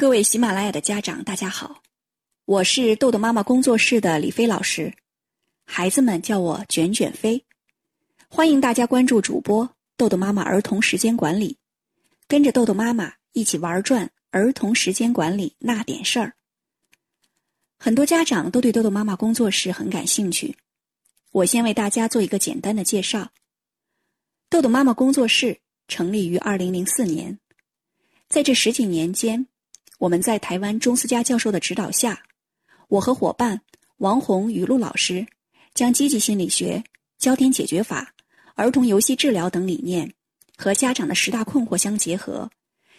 各位喜马拉雅的家长，大家好，我是豆豆妈妈工作室的李飞老师，孩子们叫我卷卷飞。欢迎大家关注主播豆豆妈妈儿童时间管理，跟着豆豆妈妈一起玩转儿童时间管理那点事儿。很多家长都对豆豆妈妈工作室很感兴趣，我先为大家做一个简单的介绍。豆豆妈妈工作室成立于二零零四年，在这十几年间。我们在台湾钟思佳教授的指导下，我和伙伴王红、雨露老师，将积极心理学、焦点解决法、儿童游戏治疗等理念和家长的十大困惑相结合，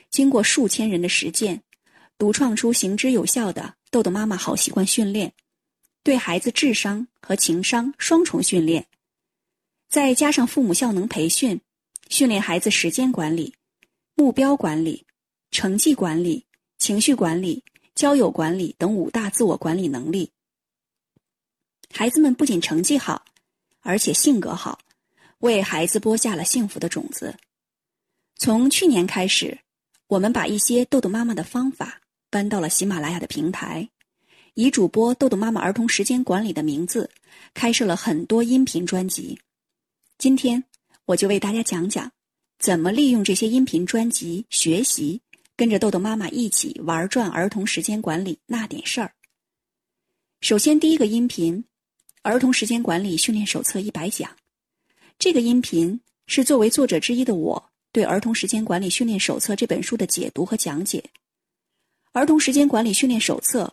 经过数千人的实践，独创出行之有效的豆豆妈妈好习惯训练，对孩子智商和情商双重训练，再加上父母效能培训，训练孩子时间管理、目标管理、成绩管理。情绪管理、交友管理等五大自我管理能力，孩子们不仅成绩好，而且性格好，为孩子播下了幸福的种子。从去年开始，我们把一些豆豆妈妈的方法搬到了喜马拉雅的平台，以主播豆豆妈妈儿童时间管理的名字，开设了很多音频专辑。今天，我就为大家讲讲，怎么利用这些音频专辑学习。跟着豆豆妈妈一起玩转儿童时间管理那点事儿。首先，第一个音频《儿童时间管理训练手册一百讲》，这个音频是作为作者之一的我对《儿童时间管理训练手册》这本书的解读和讲解。《儿童时间管理训练手册》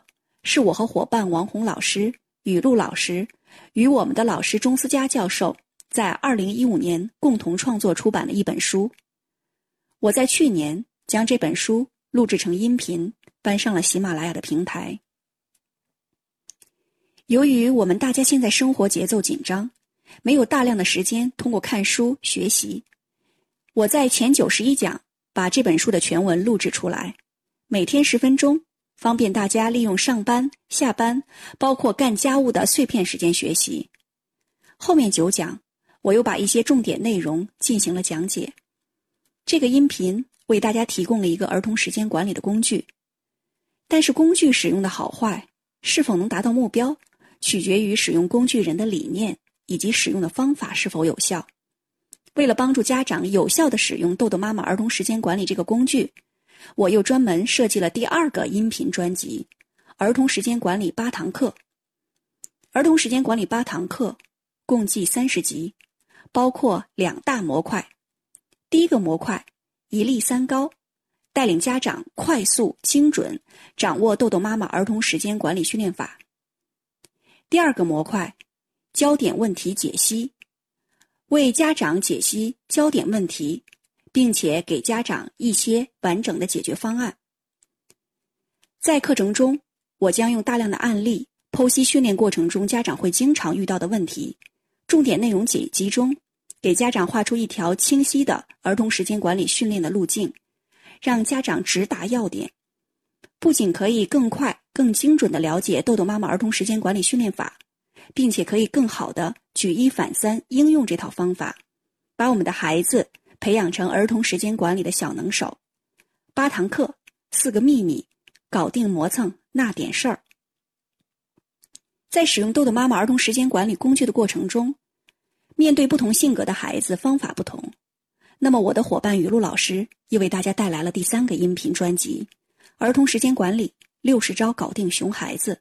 是我和伙伴王红老师、雨露老师与我们的老师钟思佳教授在二零一五年共同创作出版的一本书。我在去年。将这本书录制成音频，搬上了喜马拉雅的平台。由于我们大家现在生活节奏紧张，没有大量的时间通过看书学习，我在前九十一讲把这本书的全文录制出来，每天十分钟，方便大家利用上班、下班，包括干家务的碎片时间学习。后面九讲，我又把一些重点内容进行了讲解。这个音频。为大家提供了一个儿童时间管理的工具，但是工具使用的好坏，是否能达到目标，取决于使用工具人的理念以及使用的方法是否有效。为了帮助家长有效的使用豆豆妈妈儿童时间管理这个工具，我又专门设计了第二个音频专辑《儿童时间管理八堂课》。儿童时间管理八堂课共计三十集，包括两大模块，第一个模块。一例三高，带领家长快速精准掌握豆豆妈妈儿童时间管理训练法。第二个模块，焦点问题解析，为家长解析焦点问题，并且给家长一些完整的解决方案。在课程中，我将用大量的案例剖析训练过程中家长会经常遇到的问题，重点内容解集中。给家长画出一条清晰的儿童时间管理训练的路径，让家长直达要点，不仅可以更快、更精准的了解豆豆妈妈儿童时间管理训练法，并且可以更好的举一反三应用这套方法，把我们的孩子培养成儿童时间管理的小能手。八堂课，四个秘密，搞定磨蹭那点事儿。在使用豆豆妈妈儿童时间管理工具的过程中。面对不同性格的孩子，方法不同。那么，我的伙伴雨露老师又为大家带来了第三个音频专辑《儿童时间管理六十招搞定熊孩子》。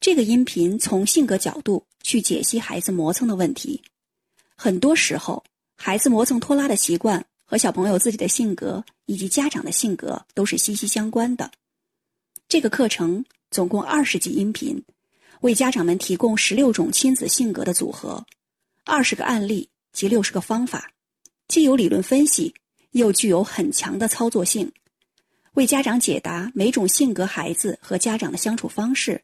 这个音频从性格角度去解析孩子磨蹭的问题。很多时候，孩子磨蹭拖拉的习惯和小朋友自己的性格以及家长的性格都是息息相关的。这个课程总共二十集音频，为家长们提供十六种亲子性格的组合。二十个案例及六十个方法，既有理论分析，又具有很强的操作性，为家长解答每种性格孩子和家长的相处方式，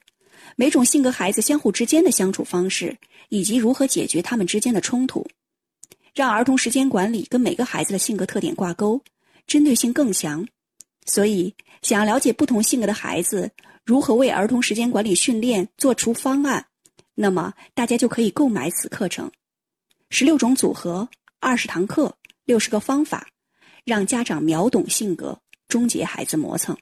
每种性格孩子相互之间的相处方式，以及如何解决他们之间的冲突，让儿童时间管理跟每个孩子的性格特点挂钩，针对性更强。所以，想要了解不同性格的孩子如何为儿童时间管理训练做出方案，那么大家就可以购买此课程。十六种组合，二十堂课，六十个方法，让家长秒懂性格，终结孩子磨蹭。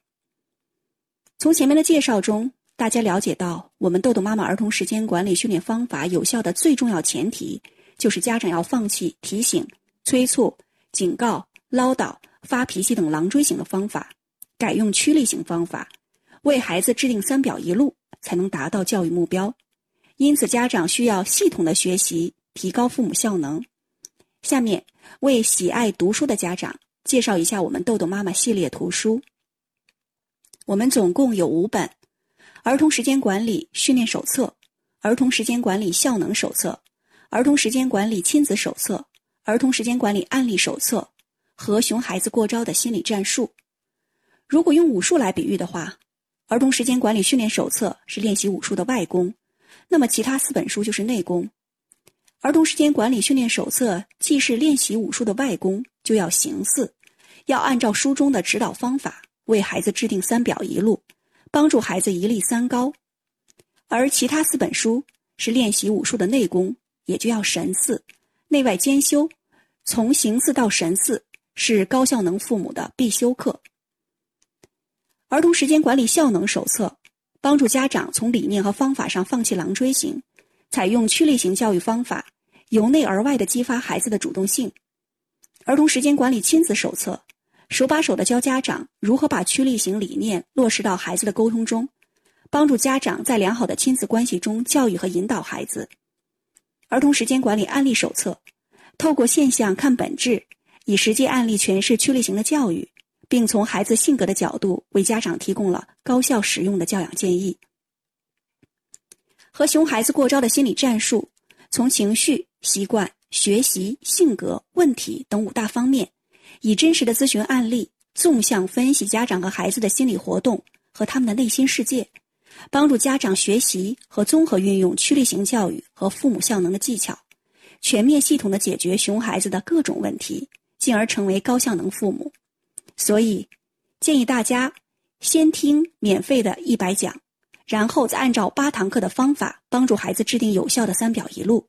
从前面的介绍中，大家了解到，我们豆豆妈妈儿童时间管理训练方法有效的最重要前提，就是家长要放弃提醒、催促、警告、唠叨、发脾气等狼追型的方法，改用驱力型方法，为孩子制定三表一路，才能达到教育目标。因此，家长需要系统的学习，提高父母效能。下面为喜爱读书的家长介绍一下我们豆豆妈妈系列图书。我们总共有五本：《儿童时间管理训练手册》、《儿童时间管理效能手册》、《儿童时间管理亲子手册》、《儿童时间管理案例手册》和《熊孩子过招的心理战术》。如果用武术来比喻的话，《儿童时间管理训练手册》是练习武术的外功。那么，其他四本书就是内功。儿童时间管理训练手册既是练习武术的外功，就要形似，要按照书中的指导方法为孩子制定三表一路，帮助孩子一立三高。而其他四本书是练习武术的内功，也就要神似，内外兼修，从形似到神似是高效能父母的必修课。儿童时间管理效能手册。帮助家长从理念和方法上放弃狼追型，采用趋力型教育方法，由内而外的激发孩子的主动性。儿童时间管理亲子手册，手把手的教家长如何把驱力型理念落实到孩子的沟通中，帮助家长在良好的亲子关系中教育和引导孩子。儿童时间管理案例手册，透过现象看本质，以实际案例诠释驱力型的教育。并从孩子性格的角度为家长提供了高效实用的教养建议。和熊孩子过招的心理战术，从情绪、习惯、学习、性格、问题等五大方面，以真实的咨询案例，纵向分析家长和孩子的心理活动和他们的内心世界，帮助家长学习和综合运用驱力型教育和父母效能的技巧，全面系统的解决熊孩子的各种问题，进而成为高效能父母。所以，建议大家先听免费的一百讲，然后再按照八堂课的方法，帮助孩子制定有效的三表一路，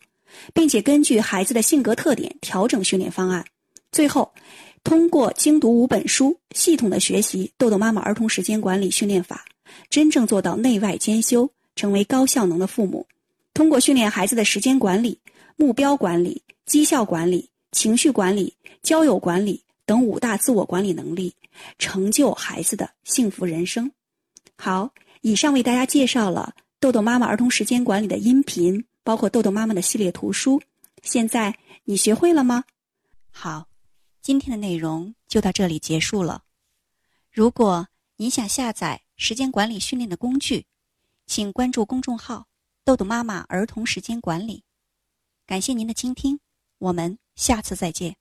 并且根据孩子的性格特点调整训练方案。最后，通过精读五本书，系统的学习豆豆妈妈儿童时间管理训练法，真正做到内外兼修，成为高效能的父母。通过训练孩子的时间管理、目标管理、绩效管理、情绪管理、交友管理。等五大自我管理能力，成就孩子的幸福人生。好，以上为大家介绍了豆豆妈妈儿童时间管理的音频，包括豆豆妈妈的系列图书。现在你学会了吗？好，今天的内容就到这里结束了。如果你想下载时间管理训练的工具，请关注公众号“豆豆妈妈儿童时间管理”。感谢您的倾听，我们下次再见。